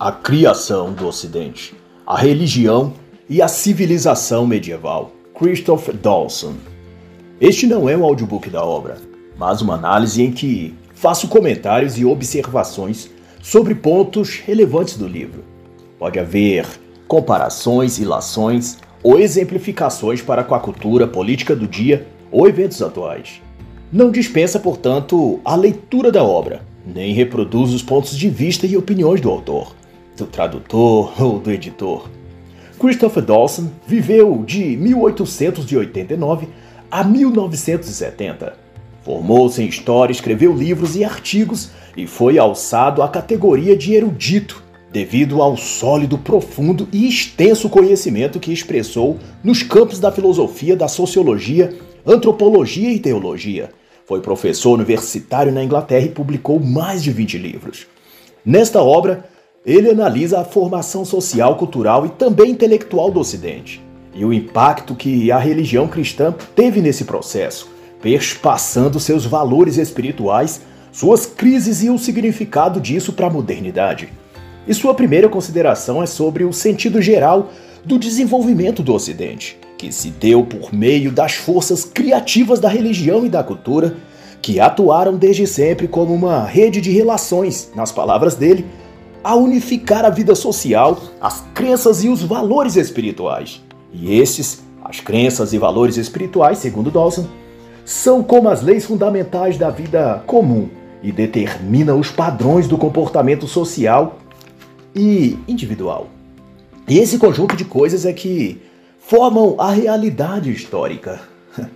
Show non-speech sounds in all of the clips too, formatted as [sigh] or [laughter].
A criação do Ocidente, a religião e a civilização medieval. Christopher Dawson. Este não é um audiobook da obra, mas uma análise em que faço comentários e observações sobre pontos relevantes do livro. Pode haver comparações, ilações ou exemplificações para com a cultura política do dia ou eventos atuais. Não dispensa, portanto, a leitura da obra, nem reproduz os pontos de vista e opiniões do autor, do tradutor [laughs] ou do editor. Christopher Dawson viveu de 1889 a 1970. Formou-se em história, escreveu livros e artigos e foi alçado à categoria de erudito devido ao sólido, profundo e extenso conhecimento que expressou nos campos da filosofia, da sociologia, antropologia e teologia. Foi professor universitário na Inglaterra e publicou mais de 20 livros. Nesta obra, ele analisa a formação social, cultural e também intelectual do Ocidente e o impacto que a religião cristã teve nesse processo, perspassando seus valores espirituais, suas crises e o significado disso para a modernidade. E sua primeira consideração é sobre o sentido geral do desenvolvimento do Ocidente, que se deu por meio das forças criativas da religião e da cultura, que atuaram desde sempre como uma rede de relações, nas palavras dele, a unificar a vida social, as crenças e os valores espirituais. E esses, as crenças e valores espirituais, segundo Dawson, são como as leis fundamentais da vida comum e determinam os padrões do comportamento social e individual. E esse conjunto de coisas é que formam a realidade histórica. [laughs]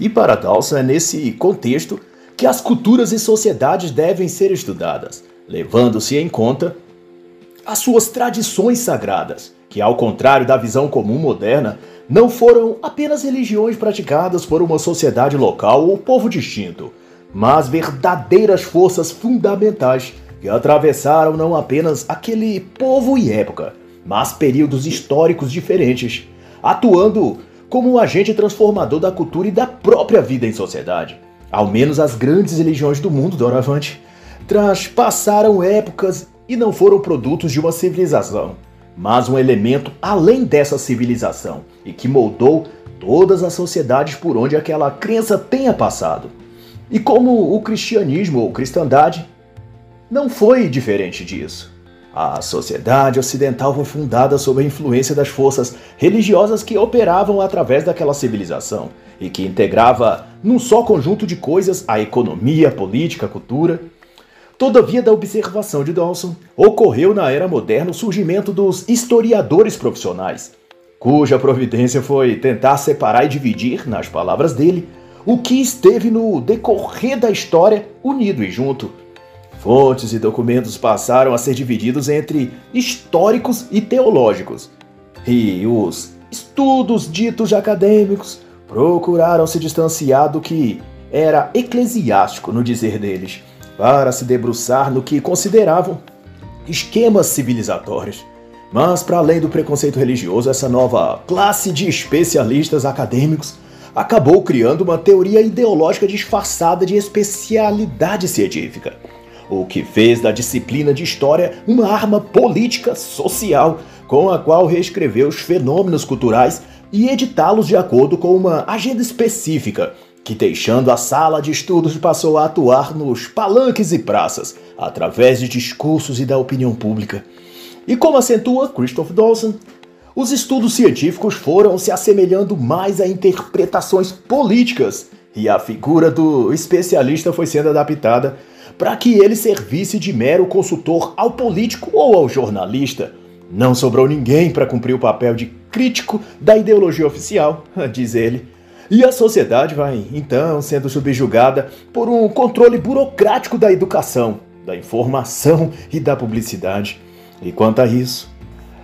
e para Dawson é nesse contexto que as culturas e sociedades devem ser estudadas, levando-se em conta as suas tradições sagradas, que, ao contrário da visão comum moderna, não foram apenas religiões praticadas por uma sociedade local ou povo distinto, mas verdadeiras forças fundamentais que atravessaram não apenas aquele povo e época, mas períodos históricos diferentes, atuando como um agente transformador da cultura e da própria vida em sociedade. Ao menos as grandes religiões do mundo doravante transpassaram épocas e não foram produtos de uma civilização, mas um elemento além dessa civilização e que moldou todas as sociedades por onde aquela crença tenha passado. E como o cristianismo ou cristandade não foi diferente disso. A sociedade ocidental foi fundada sob a influência das forças religiosas que operavam através daquela civilização e que integrava num só conjunto de coisas a economia, a política, a cultura. Todavia, da observação de Dawson, ocorreu na era moderna o surgimento dos historiadores profissionais, cuja providência foi tentar separar e dividir, nas palavras dele, o que esteve no decorrer da história unido e junto. Fontes e documentos passaram a ser divididos entre históricos e teológicos, e os estudos ditos acadêmicos procuraram se distanciar do que era eclesiástico no dizer deles, para se debruçar no que consideravam esquemas civilizatórios. Mas, para além do preconceito religioso, essa nova classe de especialistas acadêmicos acabou criando uma teoria ideológica disfarçada de especialidade científica o que fez da disciplina de história uma arma política social com a qual reescreveu os fenômenos culturais e editá-los de acordo com uma agenda específica, que deixando a sala de estudos passou a atuar nos palanques e praças, através de discursos e da opinião pública. E como acentua Christoph Dawson, os estudos científicos foram se assemelhando mais a interpretações políticas, e a figura do especialista foi sendo adaptada para que ele servisse de mero consultor ao político ou ao jornalista. Não sobrou ninguém para cumprir o papel de crítico da ideologia oficial, [laughs] diz ele. E a sociedade vai, então, sendo subjugada por um controle burocrático da educação, da informação e da publicidade. E quanto a isso,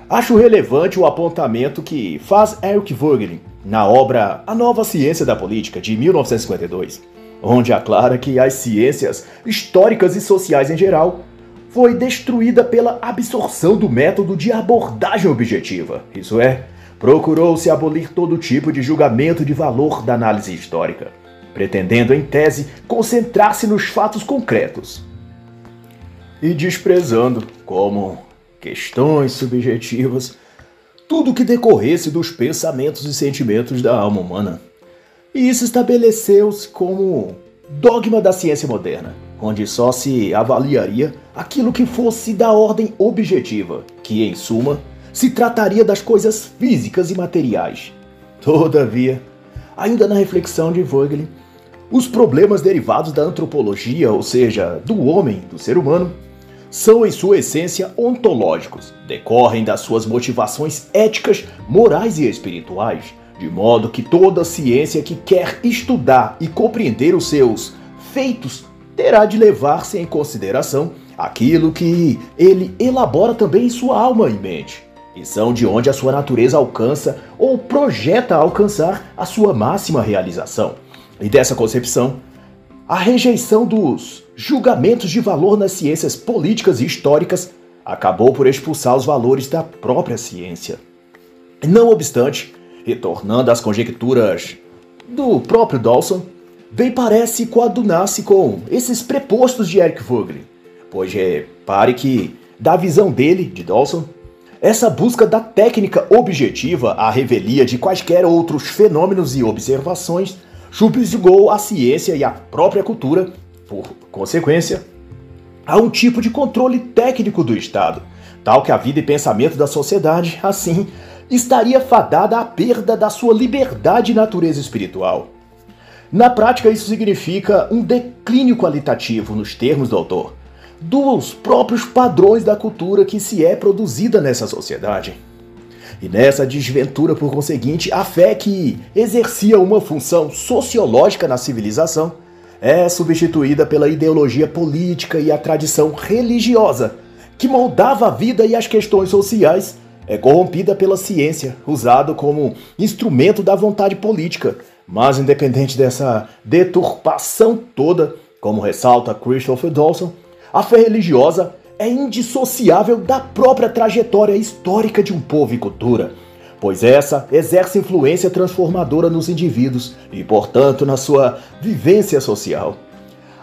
acho relevante o apontamento que faz Eric Voegelin na obra A Nova Ciência da Política, de 1952 onde aclara que as ciências históricas e sociais em geral foi destruída pela absorção do método de abordagem objetiva, isso é, procurou-se abolir todo tipo de julgamento de valor da análise histórica, pretendendo, em tese, concentrar-se nos fatos concretos. e desprezando como questões subjetivas tudo que decorresse dos pensamentos e sentimentos da alma humana. E isso estabeleceu-se como dogma da ciência moderna, onde só se avaliaria aquilo que fosse da ordem objetiva, que, em suma, se trataria das coisas físicas e materiais. Todavia, ainda na reflexão de Vogelin, os problemas derivados da antropologia, ou seja, do homem, do ser humano, são em sua essência ontológicos, decorrem das suas motivações éticas, morais e espirituais, de modo que toda ciência que quer estudar e compreender os seus feitos terá de levar-se em consideração aquilo que ele elabora também em sua alma e mente, e são de onde a sua natureza alcança ou projeta alcançar a sua máxima realização. E dessa concepção, a rejeição dos julgamentos de valor nas ciências políticas e históricas acabou por expulsar os valores da própria ciência. Não obstante, retornando às conjecturas do próprio Dawson, bem parece coadunar-se com esses prepostos de Eric Vogelin, pois repare que, da visão dele, de Dawson, essa busca da técnica objetiva à revelia de quaisquer outros fenômenos e observações subjugou a ciência e a própria cultura, por consequência, a um tipo de controle técnico do Estado, tal que a vida e pensamento da sociedade, assim, estaria fadada à perda da sua liberdade e natureza espiritual. Na prática, isso significa um declínio qualitativo, nos termos do autor, dos próprios padrões da cultura que se é produzida nessa sociedade. E nessa desventura, por conseguinte, a fé que exercia uma função sociológica na civilização é substituída pela ideologia política e a tradição religiosa, que moldava a vida e as questões sociais, é corrompida pela ciência, usado como instrumento da vontade política. Mas independente dessa deturpação toda, como ressalta Christopher Dawson, a fé religiosa é indissociável da própria trajetória histórica de um povo e cultura, pois essa exerce influência transformadora nos indivíduos e, portanto, na sua vivência social.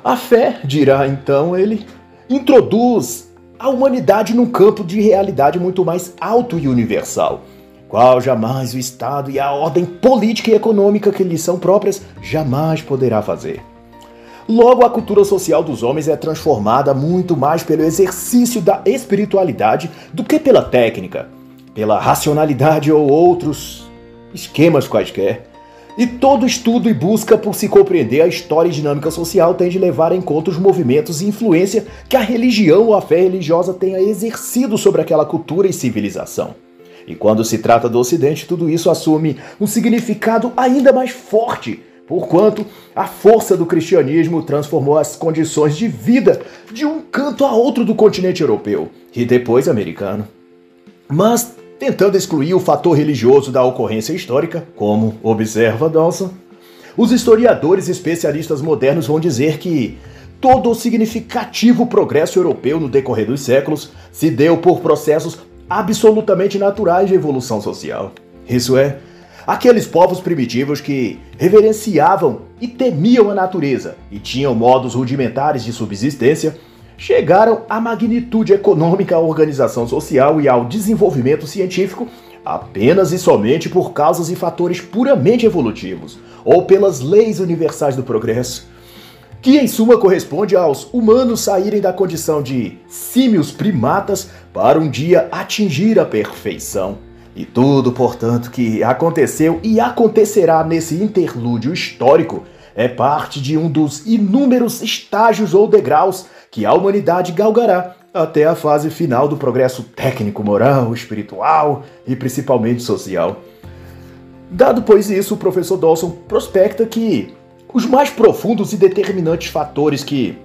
A fé, dirá então ele, introduz a humanidade num campo de realidade muito mais alto e universal, qual jamais o Estado e a ordem política e econômica que lhe são próprias jamais poderá fazer. Logo, a cultura social dos homens é transformada muito mais pelo exercício da espiritualidade do que pela técnica, pela racionalidade ou outros esquemas quaisquer. E todo estudo e busca por se compreender a história e dinâmica social tem de levar em conta os movimentos e influência que a religião ou a fé religiosa tenha exercido sobre aquela cultura e civilização. E quando se trata do Ocidente, tudo isso assume um significado ainda mais forte porquanto a força do cristianismo transformou as condições de vida de um canto a outro do continente europeu e depois americano. Mas, tentando excluir o fator religioso da ocorrência histórica, como observa Dawson, os historiadores especialistas modernos vão dizer que todo o significativo progresso europeu no decorrer dos séculos se deu por processos absolutamente naturais de evolução social. Isso é, Aqueles povos primitivos que reverenciavam e temiam a natureza e tinham modos rudimentares de subsistência, chegaram à magnitude econômica, à organização social e ao desenvolvimento científico apenas e somente por causas e fatores puramente evolutivos, ou pelas leis universais do progresso, que em suma corresponde aos humanos saírem da condição de símios primatas para um dia atingir a perfeição. E tudo, portanto, que aconteceu e acontecerá nesse interlúdio histórico é parte de um dos inúmeros estágios ou degraus que a humanidade galgará até a fase final do progresso técnico, moral, espiritual e principalmente social. Dado pois isso, o professor Dawson prospecta que os mais profundos e determinantes fatores que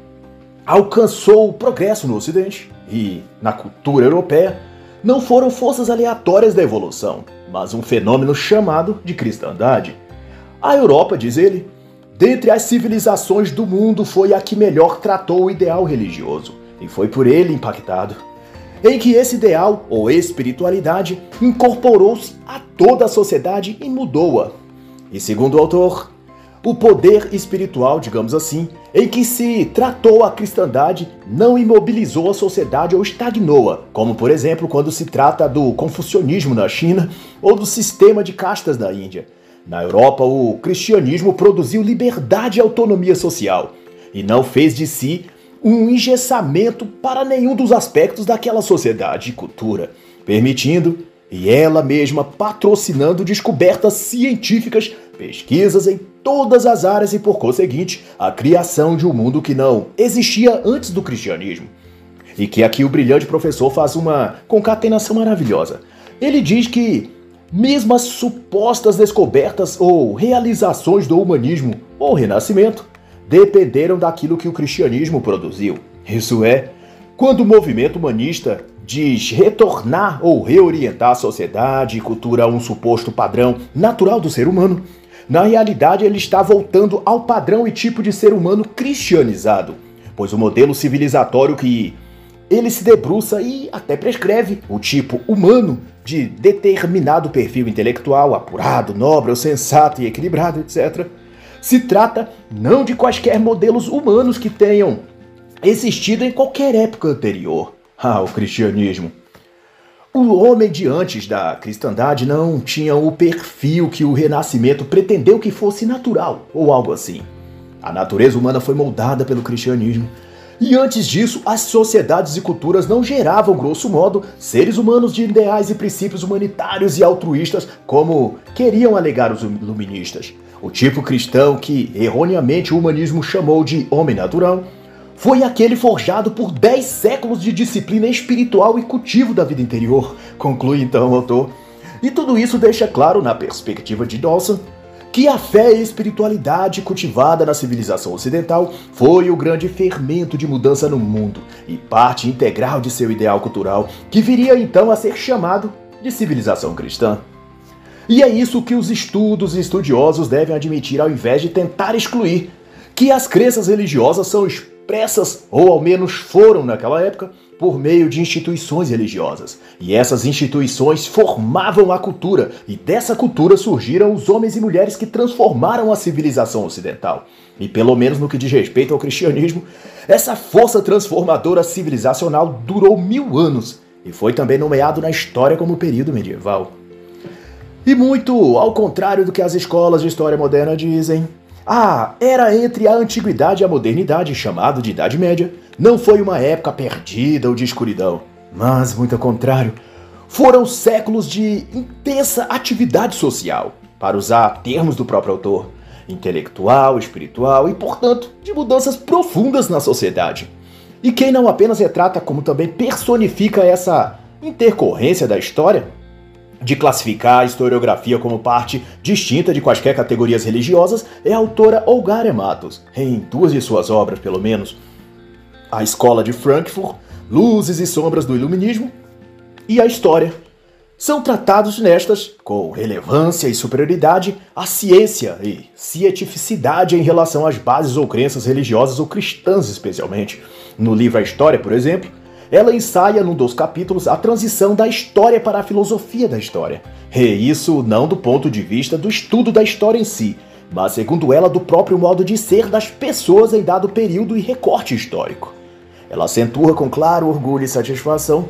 alcançou o progresso no Ocidente e na cultura europeia não foram forças aleatórias da evolução, mas um fenômeno chamado de cristandade. A Europa, diz ele, dentre as civilizações do mundo foi a que melhor tratou o ideal religioso e foi por ele impactado. Em que esse ideal, ou espiritualidade, incorporou-se a toda a sociedade e mudou-a. E segundo o autor, o poder espiritual, digamos assim, em que se tratou a cristandade não imobilizou a sociedade ou estagnou-a, como por exemplo quando se trata do confucionismo na China ou do sistema de castas da Índia. Na Europa, o cristianismo produziu liberdade e autonomia social e não fez de si um engessamento para nenhum dos aspectos daquela sociedade e cultura, permitindo e ela mesma patrocinando descobertas científicas, pesquisas em todas as áreas e, por conseguinte, a criação de um mundo que não existia antes do cristianismo. E que aqui o brilhante professor faz uma concatenação maravilhosa. Ele diz que, mesmo as supostas descobertas ou realizações do humanismo ou renascimento dependeram daquilo que o cristianismo produziu. Isso é, quando o movimento humanista diz retornar ou reorientar a sociedade e cultura a um suposto padrão natural do ser humano, na realidade ele está voltando ao padrão e tipo de ser humano cristianizado, pois o modelo civilizatório que ele se debruça e até prescreve o tipo humano de determinado perfil intelectual, apurado, nobre, sensato e equilibrado, etc. Se trata não de quaisquer modelos humanos que tenham existido em qualquer época anterior, ah, o cristianismo. O homem de antes da cristandade não tinha o perfil que o renascimento pretendeu que fosse natural, ou algo assim. A natureza humana foi moldada pelo cristianismo. E antes disso, as sociedades e culturas não geravam, grosso modo, seres humanos de ideais e princípios humanitários e altruístas, como queriam alegar os iluministas. O tipo cristão que, erroneamente, o humanismo chamou de homem natural, foi aquele forjado por 10 séculos de disciplina espiritual e cultivo da vida interior, conclui então o autor. E tudo isso deixa claro, na perspectiva de Dawson, que a fé e a espiritualidade cultivada na civilização ocidental foi o grande fermento de mudança no mundo e parte integral de seu ideal cultural, que viria então a ser chamado de civilização cristã. E é isso que os estudos e estudiosos devem admitir ao invés de tentar excluir, que as crenças religiosas são expressas, ou ao menos foram naquela época, por meio de instituições religiosas. E essas instituições formavam a cultura, e dessa cultura surgiram os homens e mulheres que transformaram a civilização ocidental. E pelo menos no que diz respeito ao cristianismo, essa força transformadora civilizacional durou mil anos e foi também nomeado na história como período medieval. E muito ao contrário do que as escolas de história moderna dizem, ah, era entre a antiguidade e a modernidade, chamado de Idade Média, não foi uma época perdida ou de escuridão, mas, muito ao contrário, foram séculos de intensa atividade social, para usar termos do próprio autor, intelectual, espiritual e, portanto, de mudanças profundas na sociedade. E quem não apenas retrata, como também personifica essa intercorrência da história, de classificar a historiografia como parte distinta de quaisquer categorias religiosas é a autora Olga Matos, em duas de suas obras, pelo menos. A Escola de Frankfurt, Luzes e Sombras do Iluminismo e a História. São tratados nestas, com relevância e superioridade, a ciência e cientificidade em relação às bases ou crenças religiosas ou cristãs, especialmente. No livro A História, por exemplo, ela ensaia num dos capítulos a transição da história para a filosofia da história. E isso não do ponto de vista do estudo da história em si, mas segundo ela do próprio modo de ser das pessoas em dado período e recorte histórico. Ela acentua com claro orgulho e satisfação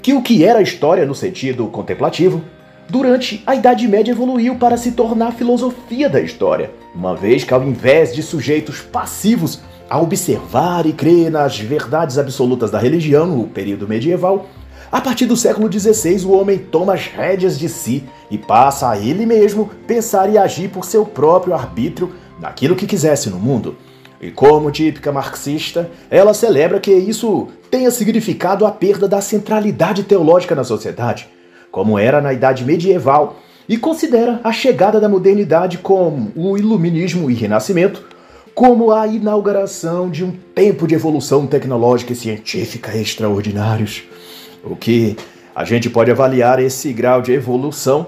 que o que era história no sentido contemplativo, durante a Idade Média evoluiu para se tornar filosofia da história, uma vez que ao invés de sujeitos passivos a observar e crer nas verdades absolutas da religião no período medieval, a partir do século XVI o homem toma as rédeas de si e passa a ele mesmo pensar e agir por seu próprio arbítrio naquilo que quisesse no mundo. E como típica marxista, ela celebra que isso tenha significado a perda da centralidade teológica na sociedade, como era na Idade Medieval, e considera a chegada da modernidade com o Iluminismo e Renascimento como a inauguração de um tempo de evolução tecnológica e científica extraordinários. O que a gente pode avaliar esse grau de evolução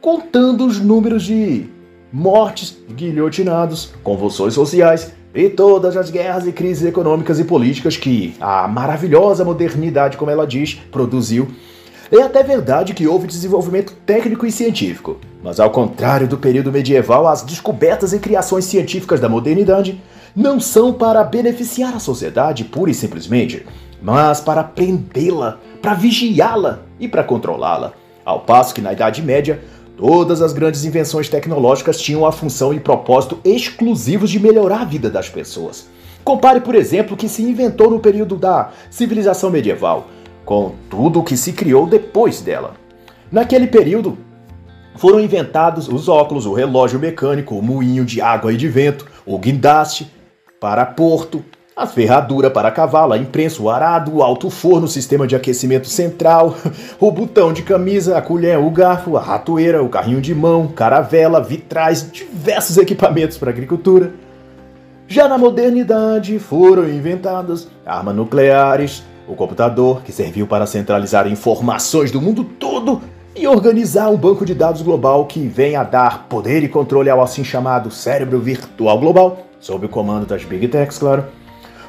contando os números de mortes, guilhotinados, convulsões sociais e todas as guerras e crises econômicas e políticas que a maravilhosa modernidade, como ela diz, produziu. É até verdade que houve desenvolvimento técnico e científico, mas ao contrário do período medieval, as descobertas e criações científicas da modernidade não são para beneficiar a sociedade pura e simplesmente, mas para prendê-la, para vigiá-la e para controlá-la. Ao passo que na Idade Média, todas as grandes invenções tecnológicas tinham a função e propósito exclusivos de melhorar a vida das pessoas. Compare, por exemplo, o que se inventou no período da civilização medieval, com tudo o que se criou depois dela. Naquele período, foram inventados os óculos, o relógio mecânico, o moinho de água e de vento, o guindaste para porto, a ferradura para cavalo, a imprensa, o arado, o alto forno, o sistema de aquecimento central, [laughs] o botão de camisa, a colher, o garfo, a ratoeira, o carrinho de mão, caravela, vitrais, diversos equipamentos para agricultura. Já na modernidade foram inventadas armas nucleares, o computador, que serviu para centralizar informações do mundo todo e organizar um banco de dados global que vem a dar poder e controle ao assim chamado cérebro virtual global, sob o comando das Big Techs, claro.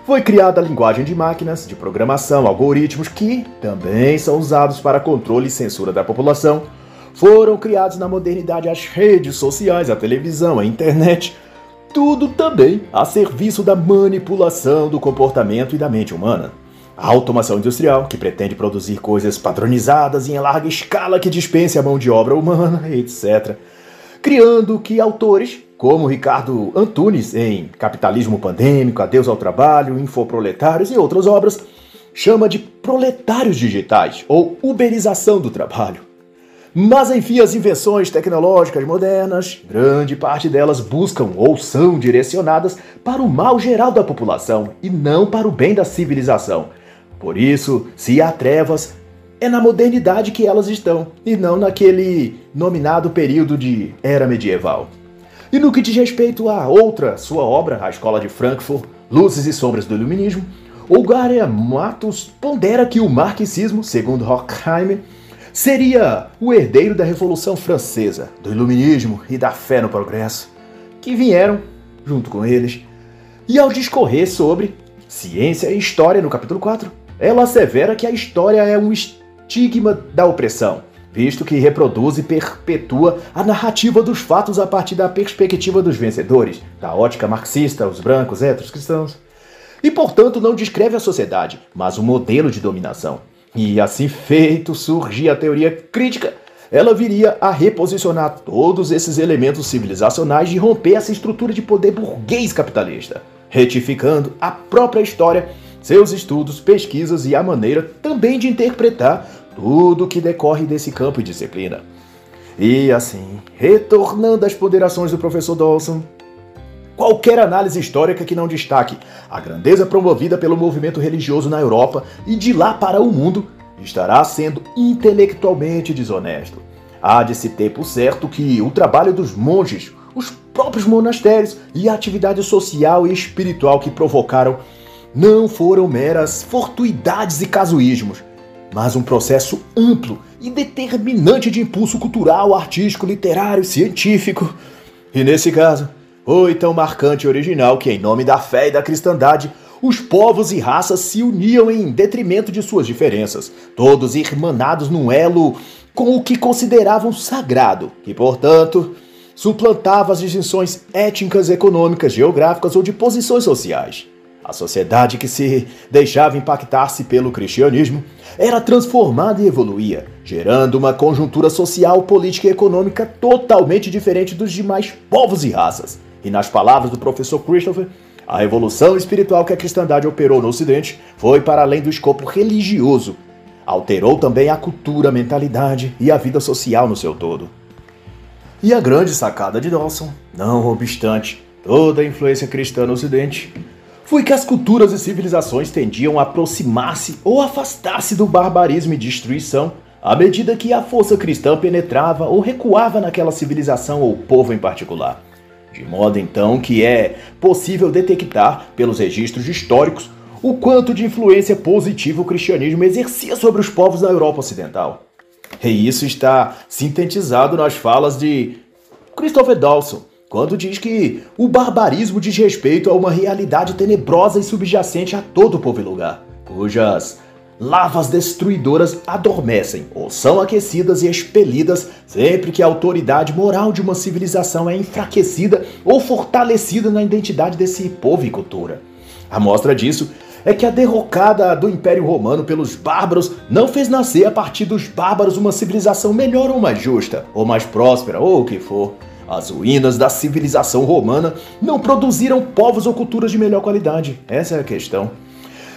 Foi criada a linguagem de máquinas, de programação, algoritmos que também são usados para controle e censura da população. Foram criados na modernidade as redes sociais, a televisão, a internet, tudo também a serviço da manipulação do comportamento e da mente humana. A automação industrial, que pretende produzir coisas padronizadas em larga escala que dispense a mão de obra humana, [laughs] etc. Criando que autores, como Ricardo Antunes em Capitalismo Pandêmico, Adeus ao Trabalho, Infoproletários e outras obras, chama de proletários digitais ou uberização do trabalho. Mas enfim, as invenções tecnológicas modernas, grande parte delas buscam ou são direcionadas para o mal geral da população e não para o bem da civilização, por isso, se há trevas, é na modernidade que elas estão, e não naquele nominado período de era medieval. E no que diz respeito a outra sua obra, A Escola de Frankfurt, Luzes e Sombras do Iluminismo, Olgaria Matos pondera que o marxismo, segundo Horkheimer, seria o herdeiro da Revolução Francesa, do Iluminismo e da fé no progresso, que vieram junto com eles. E ao discorrer sobre ciência e história no capítulo 4, ela assevera que a história é um estigma da opressão, visto que reproduz e perpetua a narrativa dos fatos a partir da perspectiva dos vencedores, da ótica marxista, os brancos, héteros, cristãos. E, portanto, não descreve a sociedade, mas o um modelo de dominação. E assim feito surgia a teoria crítica, ela viria a reposicionar todos esses elementos civilizacionais e romper essa estrutura de poder burguês capitalista, retificando a própria história seus estudos, pesquisas e a maneira também de interpretar tudo que decorre desse campo e disciplina. E assim, retornando às ponderações do professor Dawson, qualquer análise histórica que não destaque a grandeza promovida pelo movimento religioso na Europa e de lá para o mundo estará sendo intelectualmente desonesto. Há de se ter por certo que o trabalho dos monges, os próprios monastérios e a atividade social e espiritual que provocaram não foram meras fortuidades e casuísmos, mas um processo amplo e determinante de impulso cultural, artístico, literário, científico. E nesse caso, foi tão marcante e original que, em nome da fé e da cristandade, os povos e raças se uniam em detrimento de suas diferenças, todos irmanados num elo com o que consideravam sagrado, e, portanto, suplantava as distinções étnicas, econômicas, geográficas ou de posições sociais. A sociedade que se deixava impactar-se pelo cristianismo era transformada e evoluía, gerando uma conjuntura social, política e econômica totalmente diferente dos demais povos e raças. E nas palavras do professor Christopher, a revolução espiritual que a cristandade operou no Ocidente foi para além do escopo religioso. Alterou também a cultura, a mentalidade e a vida social no seu todo. E a grande sacada de Dawson, não obstante toda a influência cristã no Ocidente, foi que as culturas e civilizações tendiam a aproximar-se ou afastar-se do barbarismo e destruição à medida que a força cristã penetrava ou recuava naquela civilização ou povo em particular. De modo então que é possível detectar, pelos registros históricos, o quanto de influência positiva o cristianismo exercia sobre os povos da Europa Ocidental. E isso está sintetizado nas falas de Christopher Dawson, quando diz que o barbarismo diz respeito a uma realidade tenebrosa e subjacente a todo povo e lugar, cujas lavas destruidoras adormecem ou são aquecidas e expelidas sempre que a autoridade moral de uma civilização é enfraquecida ou fortalecida na identidade desse povo e cultura. A mostra disso é que a derrocada do Império Romano pelos bárbaros não fez nascer a partir dos bárbaros uma civilização melhor ou mais justa, ou mais próspera, ou o que for. As ruínas da civilização romana não produziram povos ou culturas de melhor qualidade. Essa é a questão.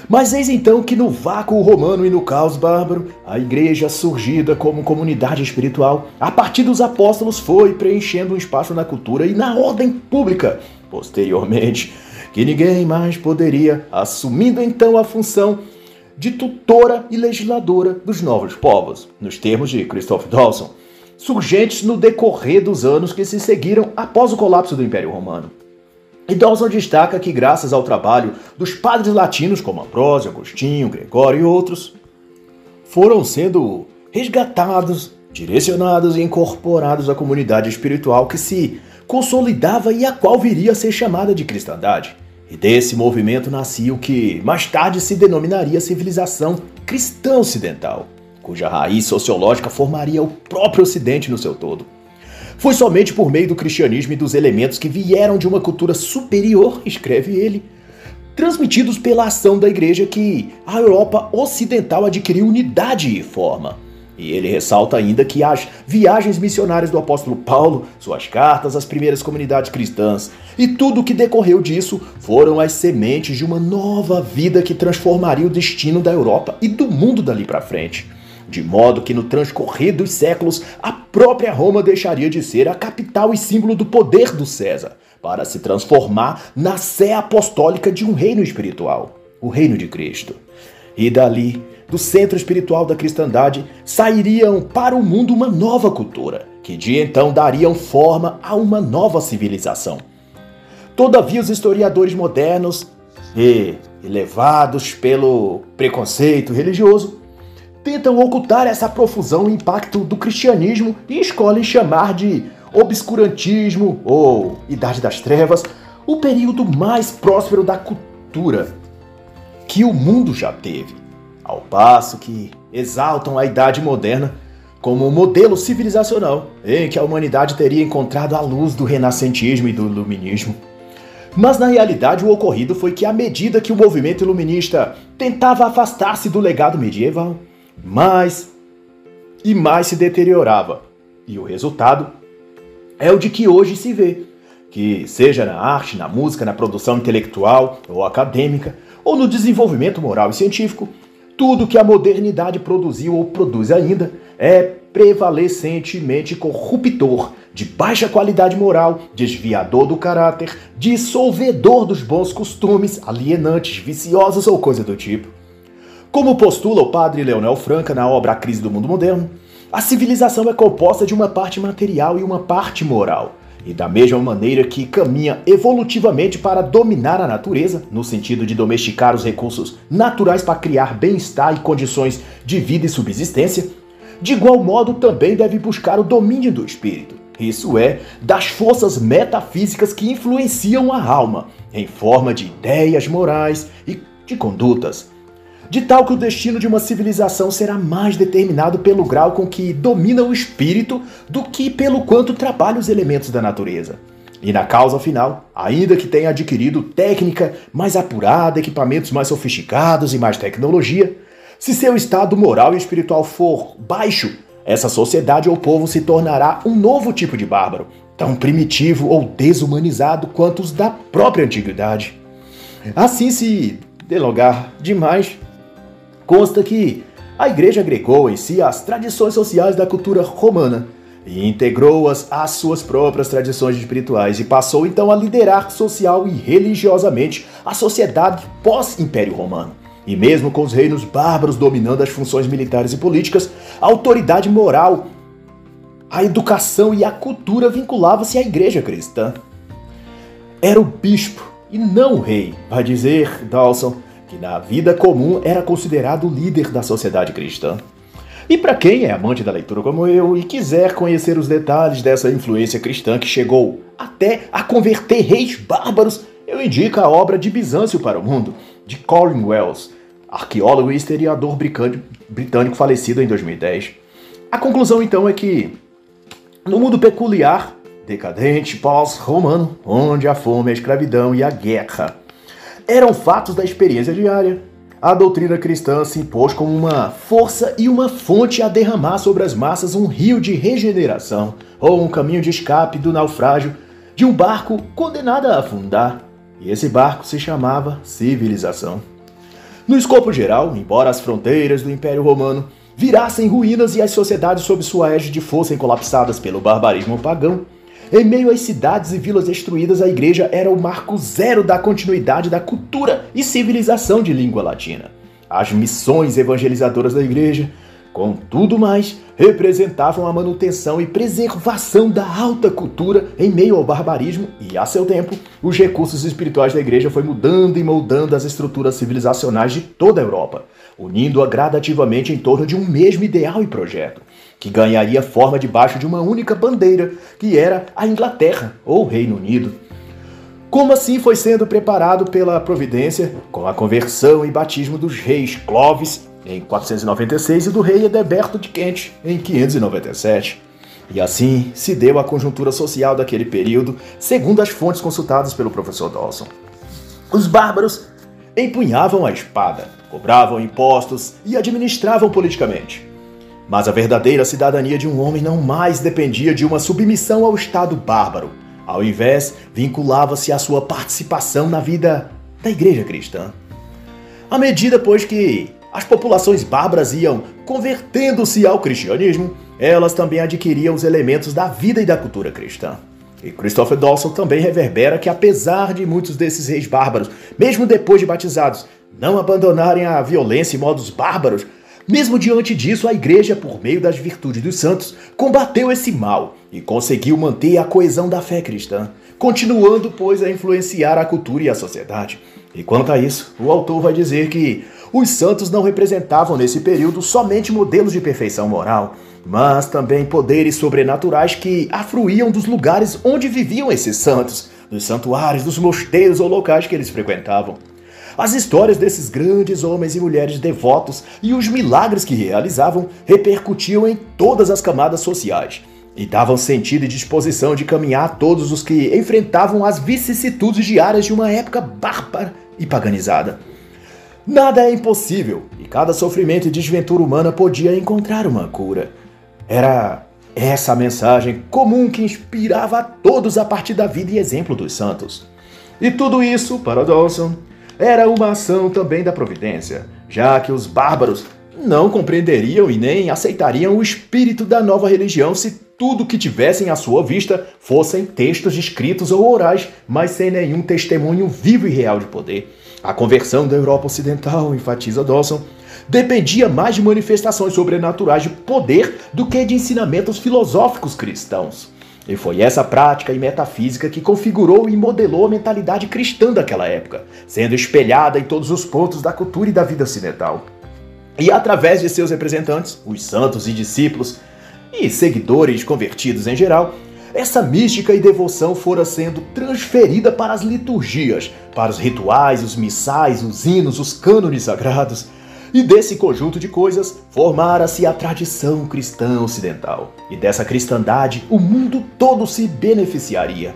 Mas eis então que no vácuo romano e no caos bárbaro, a igreja surgida como comunidade espiritual, a partir dos apóstolos, foi preenchendo um espaço na cultura e na ordem pública. Posteriormente, que ninguém mais poderia, assumindo então a função de tutora e legisladora dos novos povos, nos termos de Christoph Dawson, surgentes no decorrer dos anos que se seguiram após o colapso do Império Romano. E Dawson destaca que, graças ao trabalho dos padres latinos como Ambrósio, Agostinho, Gregório e outros, foram sendo resgatados, direcionados e incorporados à comunidade espiritual que se consolidava e a qual viria a ser chamada de cristandade. E desse movimento nascia o que mais tarde se denominaria civilização cristã ocidental, cuja raiz sociológica formaria o próprio Ocidente no seu todo. Foi somente por meio do cristianismo e dos elementos que vieram de uma cultura superior, escreve ele, transmitidos pela ação da igreja que a Europa ocidental adquiriu unidade e forma. E ele ressalta ainda que as viagens missionárias do apóstolo Paulo, suas cartas às primeiras comunidades cristãs e tudo o que decorreu disso foram as sementes de uma nova vida que transformaria o destino da Europa e do mundo dali para frente de modo que no transcorrer dos séculos a própria Roma deixaria de ser a capital e símbolo do poder do César, para se transformar na sé apostólica de um reino espiritual, o reino de Cristo. E dali, do centro espiritual da cristandade, sairiam para o mundo uma nova cultura, que de então dariam forma a uma nova civilização. Todavia, os historiadores modernos e elevados pelo preconceito religioso tentam ocultar essa profusão e impacto do cristianismo e escolhem chamar de obscurantismo ou Idade das Trevas o período mais próspero da cultura que o mundo já teve, ao passo que exaltam a Idade Moderna como um modelo civilizacional em que a humanidade teria encontrado a luz do renascentismo e do iluminismo. Mas na realidade o ocorrido foi que à medida que o movimento iluminista tentava afastar-se do legado medieval, mais e mais se deteriorava. E o resultado é o de que hoje se vê, que seja na arte, na música, na produção intelectual ou acadêmica, ou no desenvolvimento moral e científico, tudo que a modernidade produziu ou produz ainda é prevalecentemente corruptor, de baixa qualidade moral, desviador do caráter, dissolvedor dos bons costumes, alienantes, viciosos ou coisa do tipo. Como postula o padre Leonel Franca na obra A Crise do Mundo Moderno, a civilização é composta de uma parte material e uma parte moral. E da mesma maneira que caminha evolutivamente para dominar a natureza, no sentido de domesticar os recursos naturais para criar bem-estar e condições de vida e subsistência, de igual modo também deve buscar o domínio do espírito, isso é, das forças metafísicas que influenciam a alma, em forma de ideias morais e de condutas, de tal que o destino de uma civilização será mais determinado pelo grau com que domina o espírito do que pelo quanto trabalha os elementos da natureza. E na causa final, ainda que tenha adquirido técnica mais apurada, equipamentos mais sofisticados e mais tecnologia, se seu estado moral e espiritual for baixo, essa sociedade ou povo se tornará um novo tipo de bárbaro, tão primitivo ou desumanizado quanto os da própria antiguidade. Assim, se delongar demais, consta que a igreja agregou em si as tradições sociais da cultura romana e integrou-as às suas próprias tradições espirituais e passou então a liderar social e religiosamente a sociedade pós-Império Romano. E mesmo com os reinos bárbaros dominando as funções militares e políticas, a autoridade moral, a educação e a cultura vinculavam-se à igreja cristã. Era o bispo e não o rei, vai dizer Dawson, que na vida comum era considerado líder da sociedade cristã. E para quem é amante da leitura como eu e quiser conhecer os detalhes dessa influência cristã que chegou até a converter reis bárbaros, eu indico a obra de Bizâncio para o Mundo, de Colin Wells, arqueólogo e historiador britânico falecido em 2010. A conclusão então é que no mundo peculiar, decadente, pós-romano, onde a fome, a escravidão e a guerra eram fatos da experiência diária, a doutrina cristã se impôs como uma força e uma fonte a derramar sobre as massas um rio de regeneração ou um caminho de escape do naufrágio de um barco condenado a afundar. E esse barco se chamava civilização. No escopo geral, embora as fronteiras do Império Romano virassem ruínas e as sociedades sob sua égide fossem colapsadas pelo barbarismo pagão, em meio às cidades e vilas destruídas, a igreja era o marco zero da continuidade da cultura e civilização de língua latina. As missões evangelizadoras da igreja, com tudo mais, representavam a manutenção e preservação da alta cultura em meio ao barbarismo e, a seu tempo, os recursos espirituais da igreja foi mudando e moldando as estruturas civilizacionais de toda a Europa, unindo-a gradativamente em torno de um mesmo ideal e projeto que ganharia forma debaixo de uma única bandeira, que era a Inglaterra ou Reino Unido. Como assim foi sendo preparado pela providência com a conversão e batismo dos reis Clovis em 496 e do rei Edeberto de Kent em 597. E assim se deu a conjuntura social daquele período, segundo as fontes consultadas pelo professor Dawson. Os bárbaros empunhavam a espada, cobravam impostos e administravam politicamente. Mas a verdadeira cidadania de um homem não mais dependia de uma submissão ao Estado bárbaro. Ao invés, vinculava-se à sua participação na vida da igreja cristã. À medida, pois, que as populações bárbaras iam convertendo-se ao cristianismo, elas também adquiriam os elementos da vida e da cultura cristã. E Christopher Dawson também reverbera que, apesar de muitos desses reis bárbaros, mesmo depois de batizados, não abandonarem a violência e modos bárbaros, mesmo diante disso, a igreja, por meio das virtudes dos santos, combateu esse mal e conseguiu manter a coesão da fé cristã, continuando, pois, a influenciar a cultura e a sociedade. E quanto a isso, o autor vai dizer que os santos não representavam nesse período somente modelos de perfeição moral, mas também poderes sobrenaturais que afluíam dos lugares onde viviam esses santos, dos santuários, dos mosteiros ou locais que eles frequentavam. As histórias desses grandes homens e mulheres devotos e os milagres que realizavam repercutiam em todas as camadas sociais e davam sentido e disposição de caminhar a todos os que enfrentavam as vicissitudes diárias de uma época bárbara e paganizada. Nada é impossível e cada sofrimento e desventura humana podia encontrar uma cura. Era essa a mensagem comum que inspirava a todos a partir da vida e exemplo dos santos. E tudo isso, para Dawson, era uma ação também da providência, já que os bárbaros não compreenderiam e nem aceitariam o espírito da nova religião se tudo que tivessem à sua vista fossem textos escritos ou orais, mas sem nenhum testemunho vivo e real de poder. A conversão da Europa Ocidental, enfatiza Dawson, dependia mais de manifestações sobrenaturais de poder do que de ensinamentos filosóficos cristãos. E foi essa prática e metafísica que configurou e modelou a mentalidade cristã daquela época, sendo espelhada em todos os pontos da cultura e da vida ocidental. E através de seus representantes, os santos e discípulos, e seguidores convertidos em geral, essa mística e devoção fora sendo transferida para as liturgias, para os rituais, os missais, os hinos, os cânones sagrados, e desse conjunto de coisas formara-se a tradição cristã ocidental. E dessa cristandade o mundo todo se beneficiaria.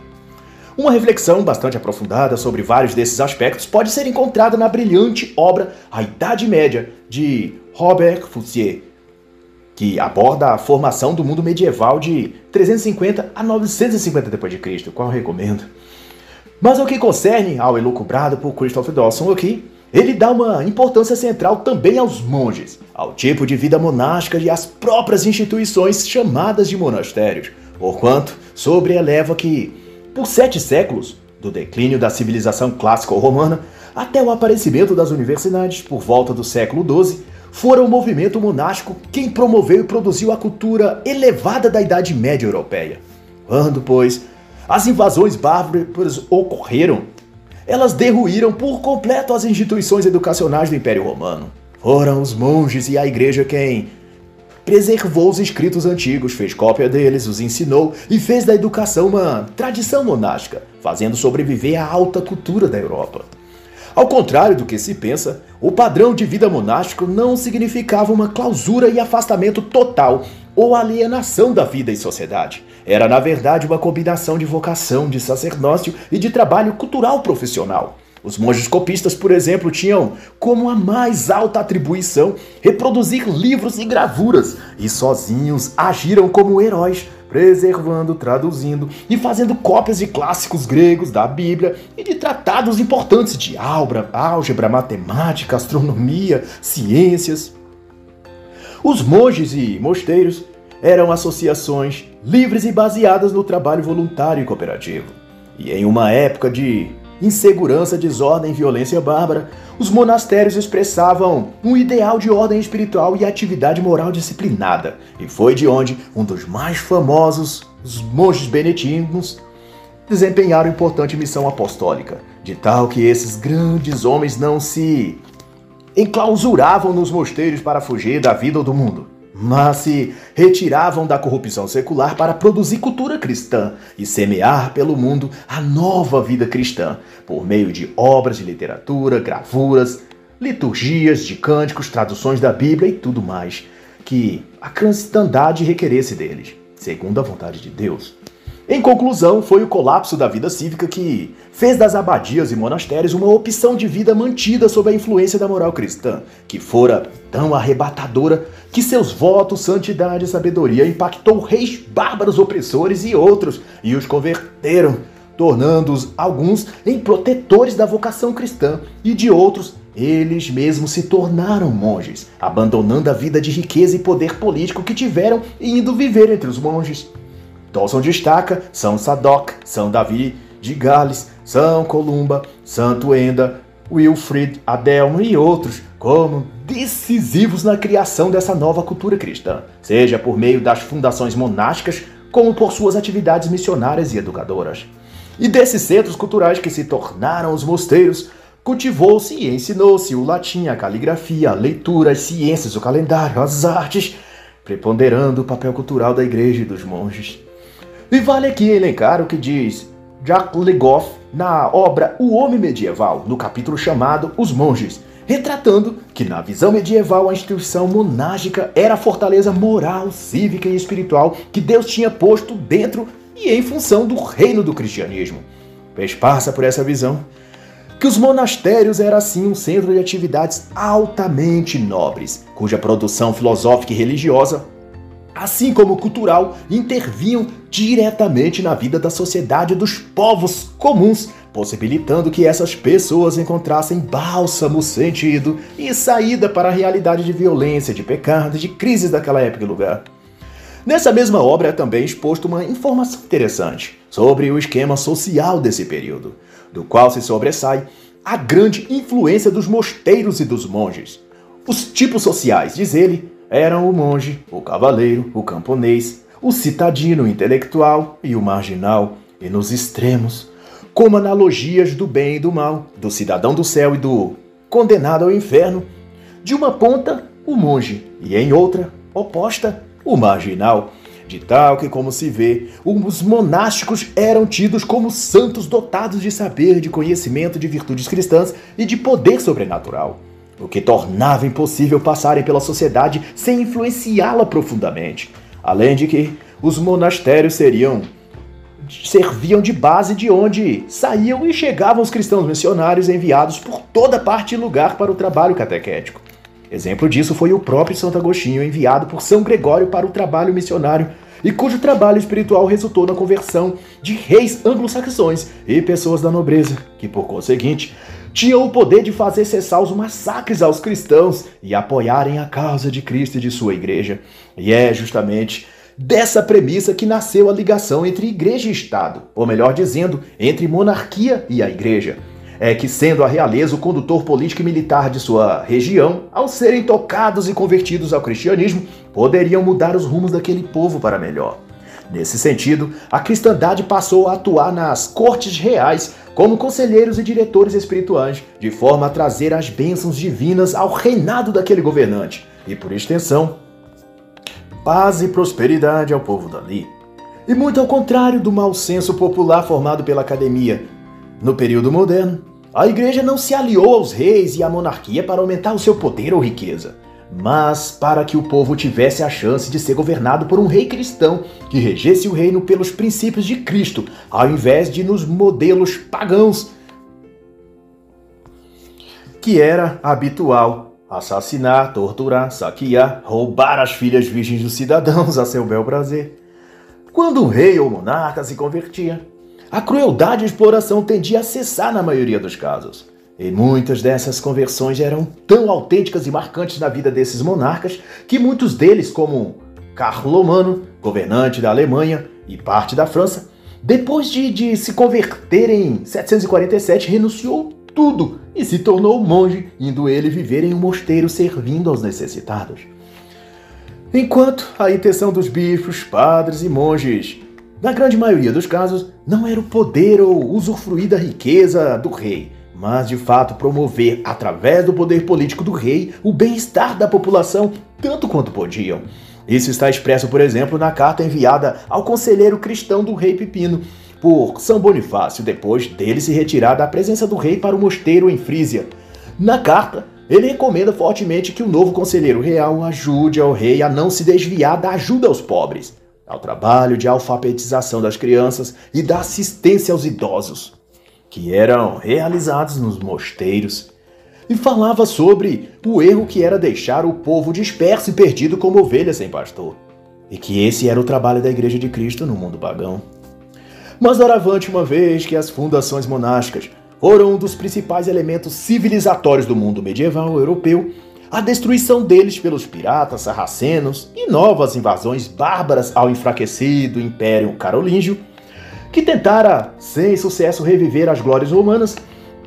Uma reflexão bastante aprofundada sobre vários desses aspectos pode ser encontrada na brilhante obra A Idade Média, de Robert Foussier, que aborda a formação do mundo medieval de 350 a 950 d.C., qual eu recomendo. Mas o que concerne ao elucubrado por Christopher Dawson aqui, ele dá uma importância central também aos monges, ao tipo de vida monástica e às próprias instituições chamadas de monastérios, porquanto sobreeleva que, por sete séculos, do declínio da civilização clássica romana até o aparecimento das universidades por volta do século XII, fora o movimento monástico quem promoveu e produziu a cultura elevada da Idade Média Europeia. Quando, pois, as invasões bárbaras ocorreram elas derruíram por completo as instituições educacionais do Império Romano. Foram os monges e a igreja quem preservou os escritos antigos, fez cópia deles, os ensinou e fez da educação uma tradição monástica, fazendo sobreviver a alta cultura da Europa. Ao contrário do que se pensa, o padrão de vida monástico não significava uma clausura e afastamento total ou alienação da vida em sociedade. Era, na verdade, uma combinação de vocação, de sacerdócio e de trabalho cultural profissional. Os monges copistas, por exemplo, tinham como a mais alta atribuição reproduzir livros e gravuras, e sozinhos agiram como heróis, preservando, traduzindo e fazendo cópias de clássicos gregos da Bíblia e de tratados importantes de álgebra, álgebra matemática, astronomia, ciências. Os monges e mosteiros eram associações livres e baseadas no trabalho voluntário e cooperativo. E em uma época de insegurança, desordem e violência bárbara, os monastérios expressavam um ideal de ordem espiritual e atividade moral disciplinada, e foi de onde um dos mais famosos, os monges beneditinos, desempenharam importante missão apostólica, de tal que esses grandes homens não se enclausuravam nos mosteiros para fugir da vida ou do mundo mas se retiravam da corrupção secular para produzir cultura cristã e semear pelo mundo a nova vida cristã, por meio de obras de literatura, gravuras, liturgias de cânticos, traduções da Bíblia e tudo mais que a cristandade requeresse deles, segundo a vontade de Deus. Em conclusão, foi o colapso da vida cívica que fez das abadias e monastérios uma opção de vida mantida sob a influência da moral cristã, que fora tão arrebatadora que seus votos, santidade e sabedoria impactou reis bárbaros opressores e outros e os converteram, tornando-os alguns em protetores da vocação cristã e de outros eles mesmos se tornaram monges, abandonando a vida de riqueza e poder político que tiveram e indo viver entre os monges. Dawson destaca São Sadoc, São Davi de Gales, São Columba, Santo Enda, Wilfrid Adelmo e outros como decisivos na criação dessa nova cultura cristã, seja por meio das fundações monásticas, como por suas atividades missionárias e educadoras. E desses centros culturais que se tornaram os mosteiros, cultivou-se e ensinou-se o latim, a caligrafia, a leitura, as ciências, o calendário, as artes, preponderando o papel cultural da igreja e dos monges. E vale aqui elencar o que diz Jacques Legoff na obra O Homem Medieval, no capítulo chamado Os Monges, retratando que na visão medieval a instituição monágica era a fortaleza moral, cívica e espiritual que Deus tinha posto dentro e em função do reino do cristianismo. Passa por essa visão que os monastérios eram assim um centro de atividades altamente nobres, cuja produção filosófica e religiosa assim como cultural, intervinham diretamente na vida da sociedade dos povos comuns, possibilitando que essas pessoas encontrassem bálsamo, sentido e saída para a realidade de violência, de pecado de crises daquela época e lugar. Nessa mesma obra é também exposto uma informação interessante sobre o esquema social desse período, do qual se sobressai a grande influência dos mosteiros e dos monges. Os tipos sociais, diz ele, eram o monge, o cavaleiro, o camponês, o citadino intelectual e o marginal, e nos extremos, como analogias do bem e do mal, do cidadão do céu e do condenado ao inferno. De uma ponta, o monge, e em outra, oposta, o marginal. De tal que, como se vê, os monásticos eram tidos como santos dotados de saber, de conhecimento, de virtudes cristãs e de poder sobrenatural o que tornava impossível passarem pela sociedade sem influenciá-la profundamente. Além de que os monastérios seriam serviam de base de onde saíam e chegavam os cristãos missionários enviados por toda parte e lugar para o trabalho catequético. Exemplo disso foi o próprio Santo Agostinho, enviado por São Gregório para o trabalho missionário, e cujo trabalho espiritual resultou na conversão de reis anglo-saxões e pessoas da nobreza, que por conseguinte tinham o poder de fazer cessar os massacres aos cristãos e apoiarem a causa de Cristo e de sua igreja. E é justamente dessa premissa que nasceu a ligação entre igreja e Estado, ou melhor dizendo, entre monarquia e a igreja. É que, sendo a realeza o condutor político e militar de sua região, ao serem tocados e convertidos ao cristianismo, poderiam mudar os rumos daquele povo para melhor. Nesse sentido, a cristandade passou a atuar nas cortes reais como conselheiros e diretores espirituais, de forma a trazer as bênçãos divinas ao reinado daquele governante. E, por extensão, paz e prosperidade ao povo dali. E muito ao contrário do mau senso popular formado pela academia. No período moderno, A igreja não se aliou aos reis e à monarquia para aumentar o seu poder ou riqueza, mas para que o povo tivesse a chance de ser governado por um rei cristão que regesse o reino pelos princípios de Cristo, ao invés de nos modelos pagãos que era habitual assassinar, torturar, saquear, roubar as filhas virgens dos cidadãos a seu bel prazer. Quando um rei ou monarca se convertia, a crueldade e exploração tendia a cessar na maioria dos casos. E muitas dessas conversões eram tão autênticas e marcantes na vida desses monarcas que muitos deles, como Carlomano, governante da Alemanha e parte da França, depois de, de se converter em 747, renunciou tudo e se tornou monge, indo ele viver em um mosteiro servindo aos necessitados. Enquanto a intenção dos bispos, padres e monges, na grande maioria dos casos, não era o poder ou usufruir da riqueza do rei, mas de fato promover, através do poder político do rei, o bem-estar da população tanto quanto podiam. Isso está expresso, por exemplo, na carta enviada ao conselheiro cristão do rei Pipino, por São Bonifácio, depois dele se retirar da presença do rei para o mosteiro em Frísia. Na carta, ele recomenda fortemente que o novo conselheiro real ajude ao rei a não se desviar da ajuda aos pobres, ao trabalho de alfabetização das crianças e da assistência aos idosos, que eram realizados nos mosteiros, e falava sobre o erro que era deixar o povo disperso e perdido como ovelhas sem pastor, e que esse era o trabalho da Igreja de Cristo no mundo pagão. Mas doravante, uma vez que as fundações monásticas foram um dos principais elementos civilizatórios do mundo medieval europeu, a destruição deles pelos piratas sarracenos e novas invasões bárbaras ao enfraquecido Império Carolíngio, que tentara, sem sucesso, reviver as glórias romanas,